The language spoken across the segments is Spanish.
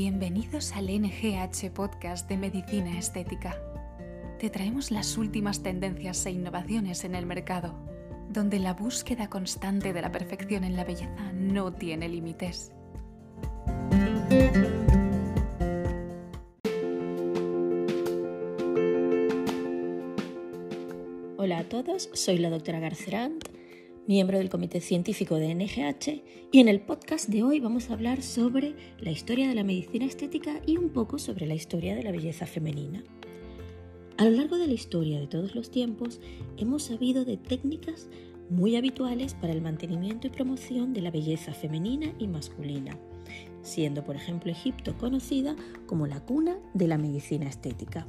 Bienvenidos al NGH Podcast de Medicina Estética. Te traemos las últimas tendencias e innovaciones en el mercado, donde la búsqueda constante de la perfección en la belleza no tiene límites. Hola a todos, soy la doctora Garcerant miembro del Comité Científico de NGH, y en el podcast de hoy vamos a hablar sobre la historia de la medicina estética y un poco sobre la historia de la belleza femenina. A lo largo de la historia de todos los tiempos hemos sabido de técnicas muy habituales para el mantenimiento y promoción de la belleza femenina y masculina, siendo por ejemplo Egipto conocida como la cuna de la medicina estética.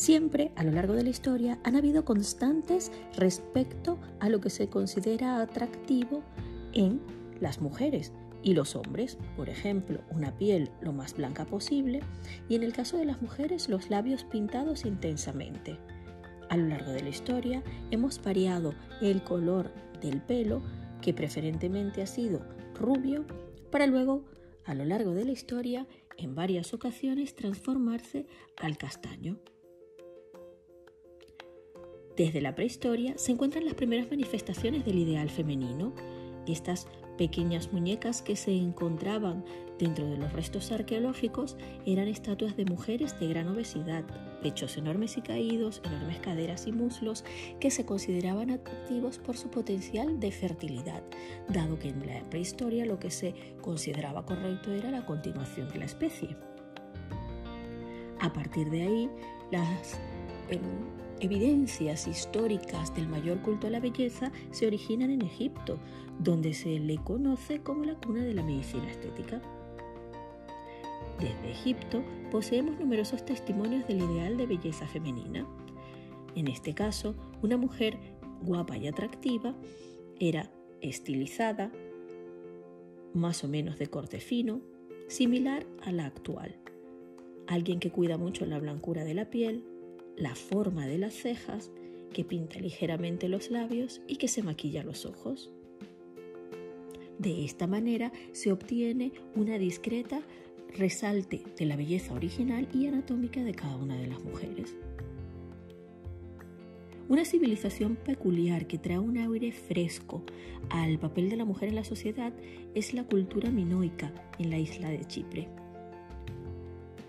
Siempre a lo largo de la historia han habido constantes respecto a lo que se considera atractivo en las mujeres y los hombres, por ejemplo, una piel lo más blanca posible y en el caso de las mujeres los labios pintados intensamente. A lo largo de la historia hemos variado el color del pelo, que preferentemente ha sido rubio, para luego, a lo largo de la historia, en varias ocasiones transformarse al castaño. Desde la prehistoria se encuentran las primeras manifestaciones del ideal femenino. Estas pequeñas muñecas que se encontraban dentro de los restos arqueológicos eran estatuas de mujeres de gran obesidad, pechos enormes y caídos, enormes caderas y muslos que se consideraban atractivos por su potencial de fertilidad, dado que en la prehistoria lo que se consideraba correcto era la continuación de la especie. A partir de ahí, las evidencias históricas del mayor culto a la belleza se originan en Egipto, donde se le conoce como la cuna de la medicina estética. Desde Egipto poseemos numerosos testimonios del ideal de belleza femenina. En este caso, una mujer guapa y atractiva era estilizada, más o menos de corte fino, similar a la actual. Alguien que cuida mucho la blancura de la piel, la forma de las cejas, que pinta ligeramente los labios y que se maquilla los ojos. De esta manera se obtiene una discreta resalte de la belleza original y anatómica de cada una de las mujeres. Una civilización peculiar que trae un aire fresco al papel de la mujer en la sociedad es la cultura minoica en la isla de Chipre.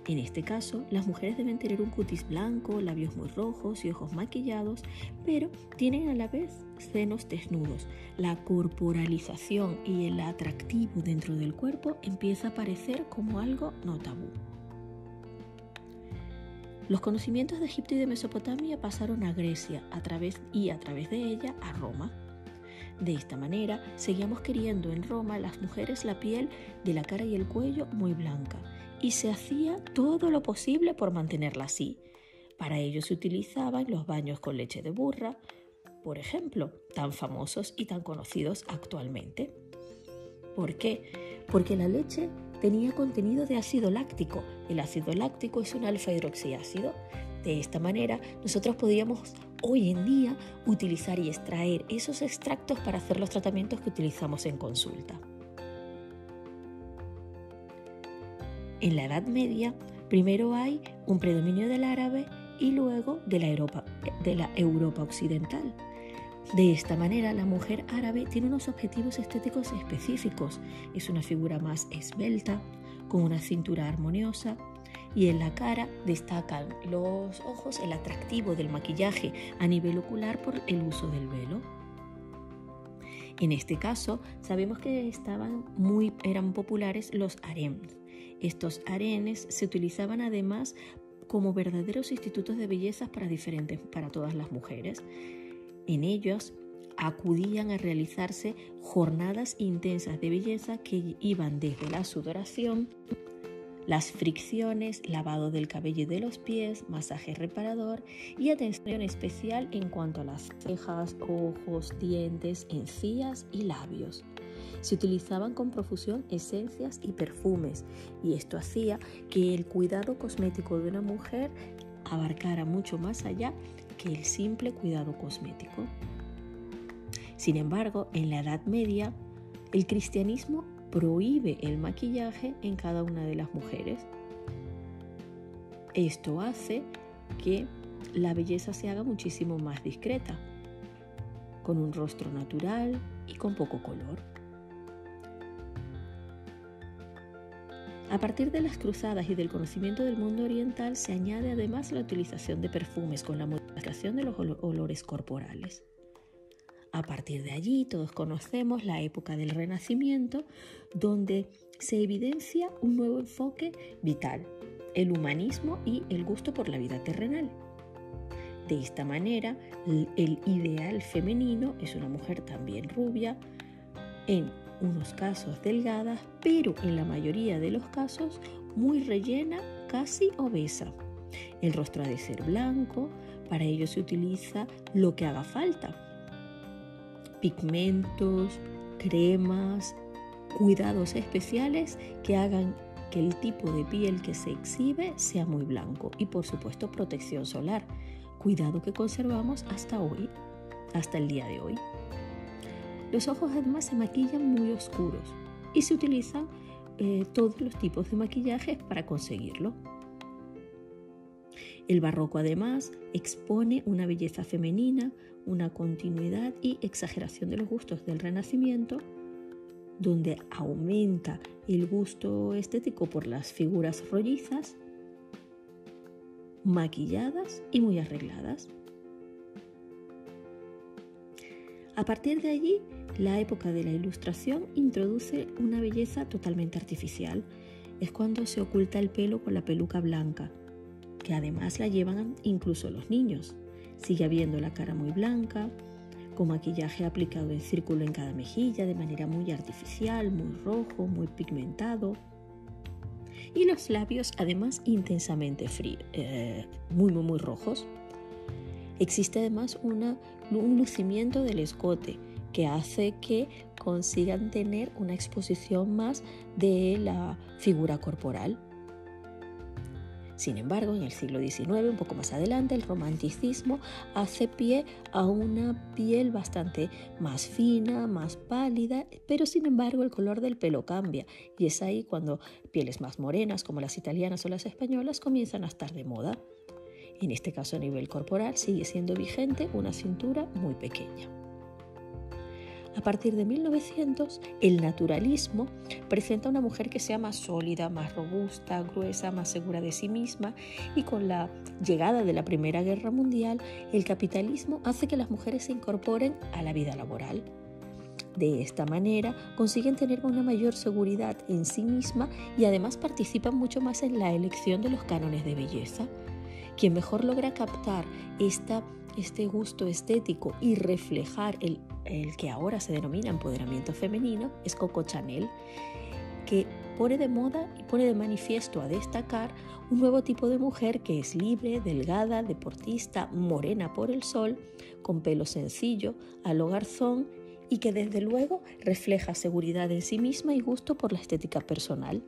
En este caso, las mujeres deben tener un cutis blanco, labios muy rojos y ojos maquillados, pero tienen a la vez senos desnudos. La corporalización y el atractivo dentro del cuerpo empieza a aparecer como algo no tabú. Los conocimientos de Egipto y de Mesopotamia pasaron a Grecia a través, y a través de ella a Roma. De esta manera, seguíamos queriendo en Roma las mujeres la piel de la cara y el cuello muy blanca y se hacía todo lo posible por mantenerla así. Para ello se utilizaban los baños con leche de burra, por ejemplo, tan famosos y tan conocidos actualmente. ¿Por qué? Porque la leche tenía contenido de ácido láctico. El ácido láctico es un alfa hidroxiácido. De esta manera, nosotros podíamos hoy en día utilizar y extraer esos extractos para hacer los tratamientos que utilizamos en consulta. En la Edad Media, primero hay un predominio del árabe y luego de la Europa, de la Europa occidental. De esta manera, la mujer árabe tiene unos objetivos estéticos específicos. Es una figura más esbelta, con una cintura armoniosa, y en la cara destacan los ojos, el atractivo del maquillaje a nivel ocular por el uso del velo. En este caso, sabemos que estaban muy, eran populares los harems, estos arenes se utilizaban además como verdaderos institutos de belleza para diferentes para todas las mujeres. En ellos acudían a realizarse jornadas intensas de belleza que iban desde la sudoración, las fricciones, lavado del cabello y de los pies, masaje reparador y atención especial en cuanto a las cejas, ojos, dientes, encías y labios se utilizaban con profusión esencias y perfumes y esto hacía que el cuidado cosmético de una mujer abarcara mucho más allá que el simple cuidado cosmético. Sin embargo, en la Edad Media, el cristianismo prohíbe el maquillaje en cada una de las mujeres. Esto hace que la belleza se haga muchísimo más discreta, con un rostro natural y con poco color. A partir de las cruzadas y del conocimiento del mundo oriental se añade además la utilización de perfumes con la modificación de los olores corporales. A partir de allí todos conocemos la época del Renacimiento donde se evidencia un nuevo enfoque vital, el humanismo y el gusto por la vida terrenal. De esta manera, el ideal femenino es una mujer también rubia, unos casos delgadas, pero en la mayoría de los casos muy rellena, casi obesa. El rostro ha de ser blanco, para ello se utiliza lo que haga falta. Pigmentos, cremas, cuidados especiales que hagan que el tipo de piel que se exhibe sea muy blanco y por supuesto protección solar, cuidado que conservamos hasta hoy, hasta el día de hoy. Los ojos además se maquillan muy oscuros y se utilizan eh, todos los tipos de maquillajes para conseguirlo. El barroco además expone una belleza femenina, una continuidad y exageración de los gustos del Renacimiento, donde aumenta el gusto estético por las figuras rollizas, maquilladas y muy arregladas. A partir de allí, la época de la Ilustración introduce una belleza totalmente artificial. Es cuando se oculta el pelo con la peluca blanca, que además la llevan incluso los niños. Sigue habiendo la cara muy blanca, con maquillaje aplicado en círculo en cada mejilla de manera muy artificial, muy rojo, muy pigmentado. Y los labios además intensamente eh, muy, muy, muy rojos. Existe además una, un lucimiento del escote que hace que consigan tener una exposición más de la figura corporal. Sin embargo, en el siglo XIX, un poco más adelante, el romanticismo hace pie a una piel bastante más fina, más pálida, pero sin embargo el color del pelo cambia y es ahí cuando pieles más morenas como las italianas o las españolas comienzan a estar de moda. En este caso a nivel corporal sigue siendo vigente una cintura muy pequeña. A partir de 1900, el naturalismo presenta una mujer que sea más sólida, más robusta, gruesa, más segura de sí misma y con la llegada de la Primera Guerra Mundial, el capitalismo hace que las mujeres se incorporen a la vida laboral. De esta manera consiguen tener una mayor seguridad en sí misma y además participan mucho más en la elección de los cánones de belleza. Quien mejor logra captar este gusto estético y reflejar el, el que ahora se denomina empoderamiento femenino es Coco Chanel, que pone de moda y pone de manifiesto a destacar un nuevo tipo de mujer que es libre, delgada, deportista, morena por el sol, con pelo sencillo, a lo garzón y que desde luego refleja seguridad en sí misma y gusto por la estética personal.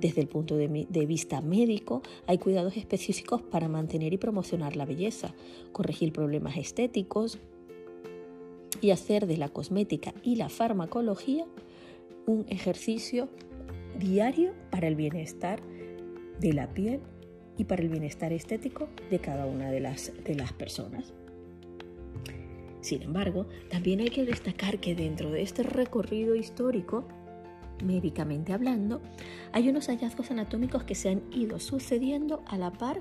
Desde el punto de, vista médico, hay cuidados específicos para mantener y promocionar la belleza, corregir problemas estéticos y hacer de la cosmética y la farmacología un ejercicio diario para el bienestar de la piel y para el bienestar estético de cada una de las, personas. Sin embargo, también hay que destacar que dentro de este recorrido histórico médicamente hablando, hay unos hallazgos anatómicos que se han ido sucediendo a la par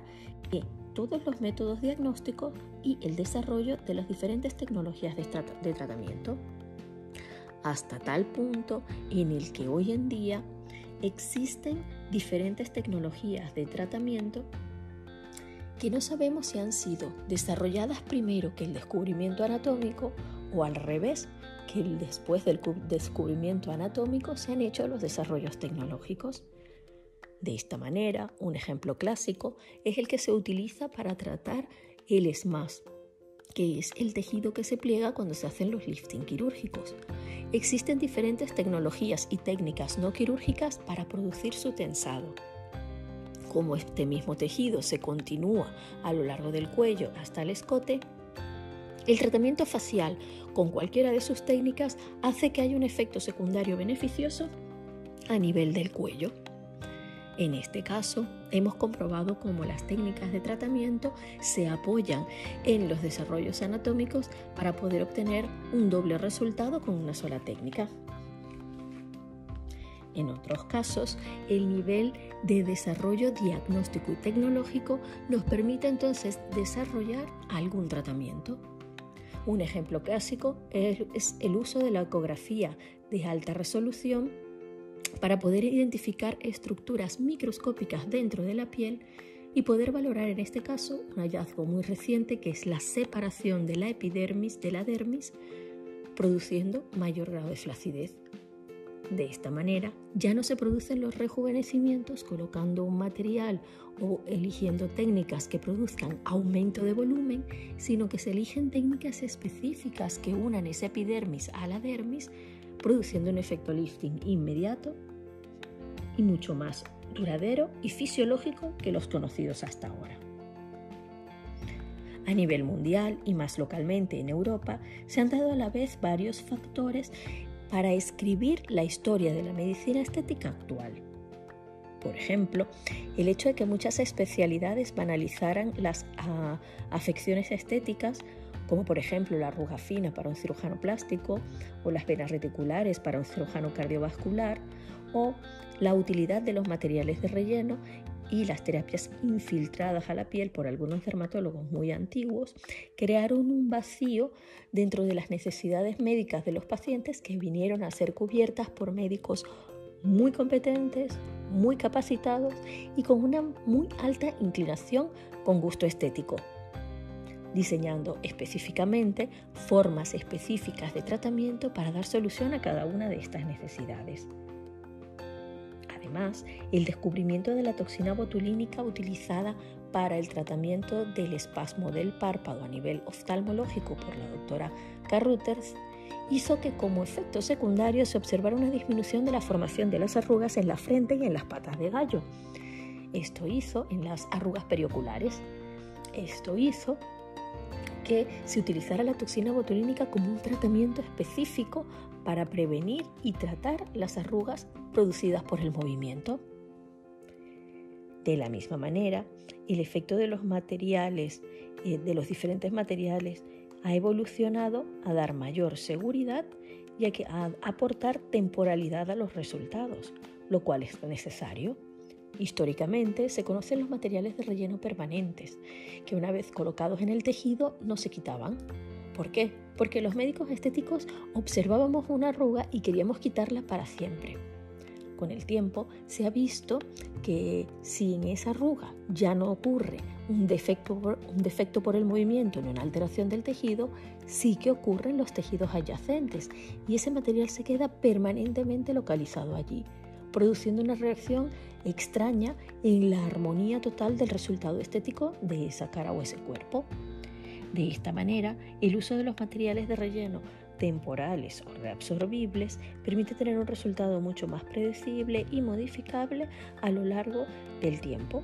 que todos los métodos diagnósticos y el desarrollo de las diferentes tecnologías de, de tratamiento, hasta tal punto en el que hoy en día existen diferentes tecnologías de tratamiento que no sabemos si han sido desarrolladas primero que el descubrimiento anatómico o al revés, que después del descubrimiento anatómico se han hecho los desarrollos tecnológicos. De esta manera, un ejemplo clásico es el que se utiliza para tratar el ESMAS, que es el tejido que se pliega cuando se hacen los lifting quirúrgicos. Existen diferentes tecnologías y técnicas no quirúrgicas para producir su tensado. Como este mismo tejido se continúa a lo largo del cuello hasta el escote, El tratamiento facial con cualquiera de sus técnicas hace que haya un efecto secundario beneficioso a nivel del cuello. En este caso, hemos comprobado cómo las técnicas de tratamiento se apoyan en los desarrollos anatómicos para poder obtener un doble resultado con una sola técnica. En otros casos, el nivel de desarrollo diagnóstico y tecnológico nos permite entonces desarrollar algún tratamiento. Un ejemplo clásico es el uso de la ecografía de alta resolución para poder identificar estructuras microscópicas dentro de la piel y poder valorar en este caso un hallazgo muy reciente que es la separación de la epidermis de la dermis produciendo mayor grado de flacidez. De esta manera ya no se producen los rejuvenecimientos colocando un material o eligiendo técnicas que produzcan aumento de volumen, sino que se eligen técnicas específicas que unan esa epidermis a la dermis produciendo un efecto lifting inmediato y mucho más duradero y fisiológico que los conocidos hasta ahora. A nivel mundial y más localmente en Europa, se han dado a la vez varios factores para escribir la historia de la medicina estética actual. Por ejemplo, el hecho de que muchas especialidades banalizaran las ah, afecciones estéticas como por ejemplo la arruga fina para un cirujano plástico o las venas reticulares para un cirujano cardiovascular o la utilidad de los materiales de relleno y las terapias infiltradas a la piel por algunos dermatólogos muy antiguos crearon un vacío dentro de las necesidades médicas de los pacientes que vinieron a ser cubiertas por médicos muy competentes, muy capacitados y con una muy alta inclinación con gusto estético diseñando específicamente formas específicas de tratamiento para dar solución a cada una de estas necesidades. Además, el descubrimiento de la toxina botulínica utilizada para el tratamiento del espasmo del párpado a nivel oftalmológico por la doctora Carruthers hizo que como efecto secundario se observara una disminución de la formación de las arrugas en la frente y en las patas de gallo. Esto hizo en las arrugas perioculares. Esto hizo que se utilizara la toxina botulínica como un tratamiento específico para prevenir y tratar las arrugas producidas por el movimiento. De la misma manera, el efecto de los materiales, eh, de los diferentes materiales, ha evolucionado a dar mayor seguridad y a aportar temporalidad a los resultados, lo cual es necesario. Históricamente se conocen los materiales de relleno permanentes, que una vez colocados en el tejido no se quitaban. ¿Por qué? Porque los médicos estéticos observábamos una arruga y queríamos quitarla para siempre. Con el tiempo se ha visto que si en esa arruga ya no ocurre un defecto, un defecto por el movimiento ni una alteración del tejido, sí que ocurren los tejidos adyacentes y ese material se queda permanentemente localizado allí produciendo una reacción extraña en la armonía total del resultado estético de esa cara o ese cuerpo. De esta manera, el uso de los materiales de relleno temporales o reabsorbibles permite tener un resultado mucho más predecible y modificable a lo largo del tiempo.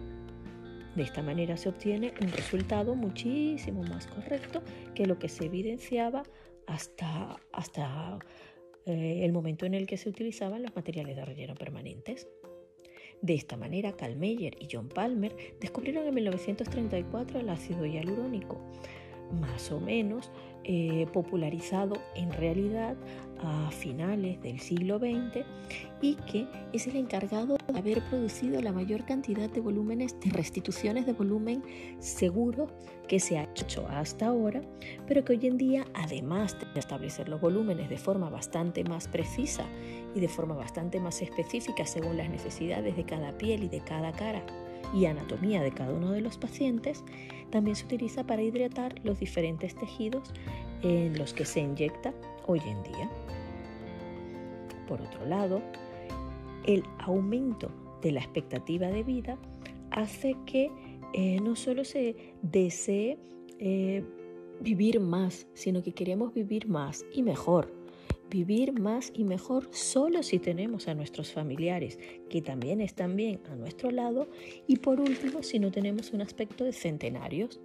De esta manera se obtiene un resultado muchísimo más correcto que lo que se evidenciaba hasta, hasta eh, el momento en el que se utilizaban los materiales de relleno permanentes. De esta manera, Carl Meyer y John Palmer descubrieron en 1934 el ácido hialurónico, más o menos eh, popularizado en realidad a finales del siglo XX y que es el encargado de haber producido la mayor cantidad de volúmenes de restituciones de volumen seguro que se ha hecho hasta ahora, pero que hoy en día, además de establecer los volúmenes de forma bastante más precisa y de forma bastante más específica según las necesidades de cada piel y de cada cara, y anatomía de cada uno de los pacientes, también se utiliza para hidratar los diferentes tejidos en los que se inyecta hoy en día. Por otro lado, el aumento de la expectativa de vida hace que eh, no solo se desee eh, vivir más, sino que queremos vivir más y mejor vivir más y mejor solo si tenemos a nuestros familiares que también están bien a nuestro lado y por último si no tenemos un aspecto de centenarios.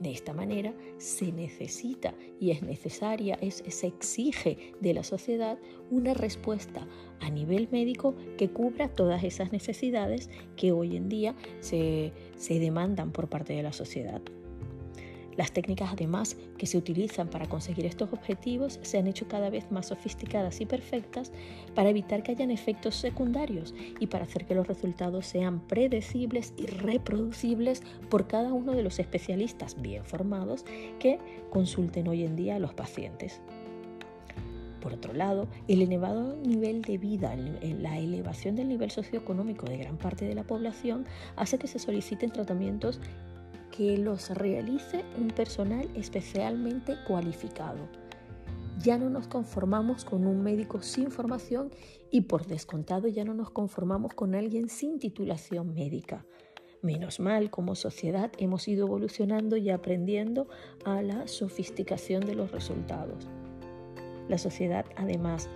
De esta manera se necesita y es necesaria, se exige de la sociedad una respuesta a nivel médico que cubra todas esas necesidades que hoy en día se demandan por parte de la sociedad. Las técnicas además que se utilizan para conseguir estos objetivos se han hecho cada vez más sofisticadas y perfectas para evitar que hayan efectos secundarios y para hacer que los resultados sean predecibles y reproducibles por cada uno de los especialistas bien formados que consulten hoy en día a los pacientes. Por otro lado, el elevado nivel de vida, la elevación del nivel socioeconómico de gran parte de la población hace que se soliciten tratamientos que los realice un personal especialmente cualificado. Ya no nos conformamos con un médico sin formación y por descontado ya no nos conformamos con alguien sin titulación médica. Menos mal, como sociedad hemos ido evolucionando y aprendiendo a la sofisticación de los resultados. La sociedad además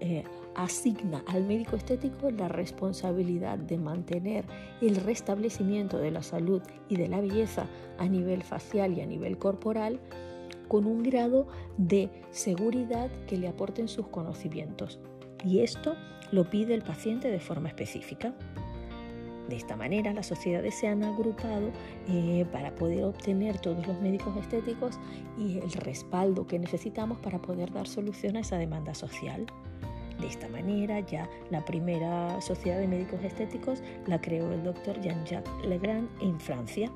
eh, asigna al médico estético la responsabilidad de mantener el restablecimiento de la salud y de la belleza a nivel facial y a nivel corporal con un grado de seguridad que le aporten sus conocimientos. Y esto lo pide el paciente de forma específica. De esta manera, las sociedades se han agrupado eh, para poder obtener todos los médicos estéticos y el respaldo que necesitamos para poder dar solución a esa demanda social. De esta manera, ya la primera sociedad de médicos estéticos la creó el doctor Jean-Jacques Legrand en Francia.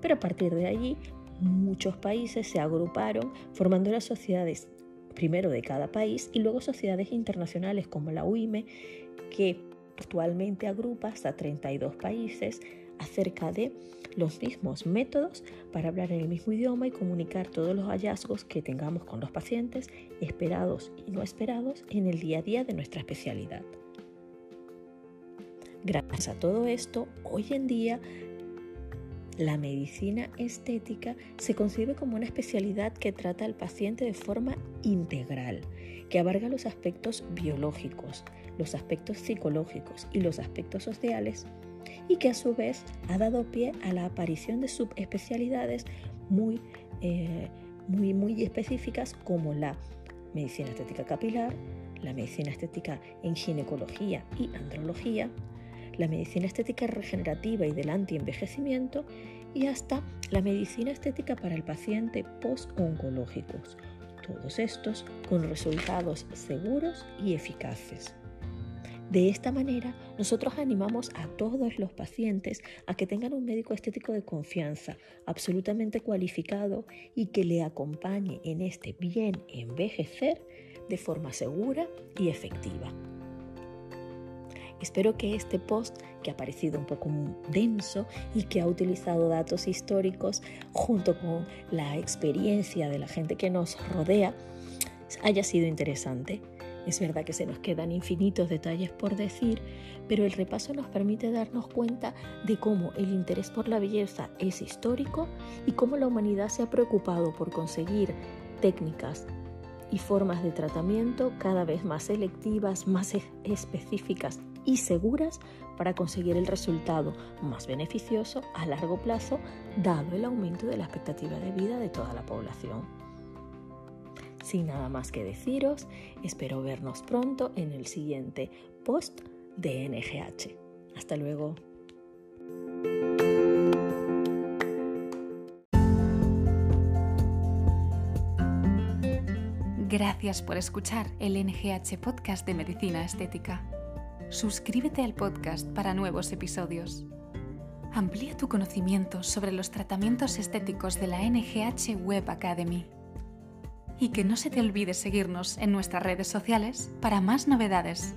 Pero a partir de allí, muchos países se agruparon formando las sociedades primero de cada país y luego sociedades internacionales como la UIME, que Actualmente agrupa hasta 32 países acerca de los mismos métodos para hablar en el mismo idioma y comunicar todos los hallazgos que tengamos con los pacientes, esperados y no esperados, en el día a día de nuestra especialidad. Gracias a todo esto, hoy en día la medicina estética se concibe como una especialidad que trata al paciente de forma integral, que abarca los aspectos biológicos, los aspectos psicológicos y los aspectos sociales, y que a su vez ha dado pie a la aparición de subespecialidades muy, eh, muy, muy específicas como la medicina estética capilar, la medicina estética en ginecología y andrología, la medicina estética regenerativa y del antienvejecimiento y hasta la medicina estética para el paciente post-oncológicos. Todos estos con resultados seguros y eficaces. De esta manera, nosotros animamos a todos los pacientes a que tengan un médico estético de confianza, absolutamente cualificado y que le acompañe en este bien envejecer de forma segura y efectiva. Espero que este post, que ha parecido un poco denso y que ha utilizado datos históricos junto con la experiencia de la gente que nos rodea, haya sido interesante. Es verdad que se nos quedan infinitos detalles por decir, pero el repaso nos permite darnos cuenta de cómo el interés por la belleza es histórico y cómo la humanidad se ha preocupado por conseguir técnicas, y formas de tratamiento cada vez más selectivas, más específicas y seguras para conseguir el resultado más beneficioso a largo plazo, dado el aumento de la expectativa de vida de toda la población. Sin nada más que deciros, espero vernos pronto en el siguiente post de NGH. Hasta luego. Gracias por escuchar el NGH Podcast de Medicina Estética. Suscríbete al podcast para nuevos episodios. Amplía tu conocimiento sobre los tratamientos estéticos de la NGH Web Academy. Y que no se te olvide seguirnos en nuestras redes sociales para más novedades.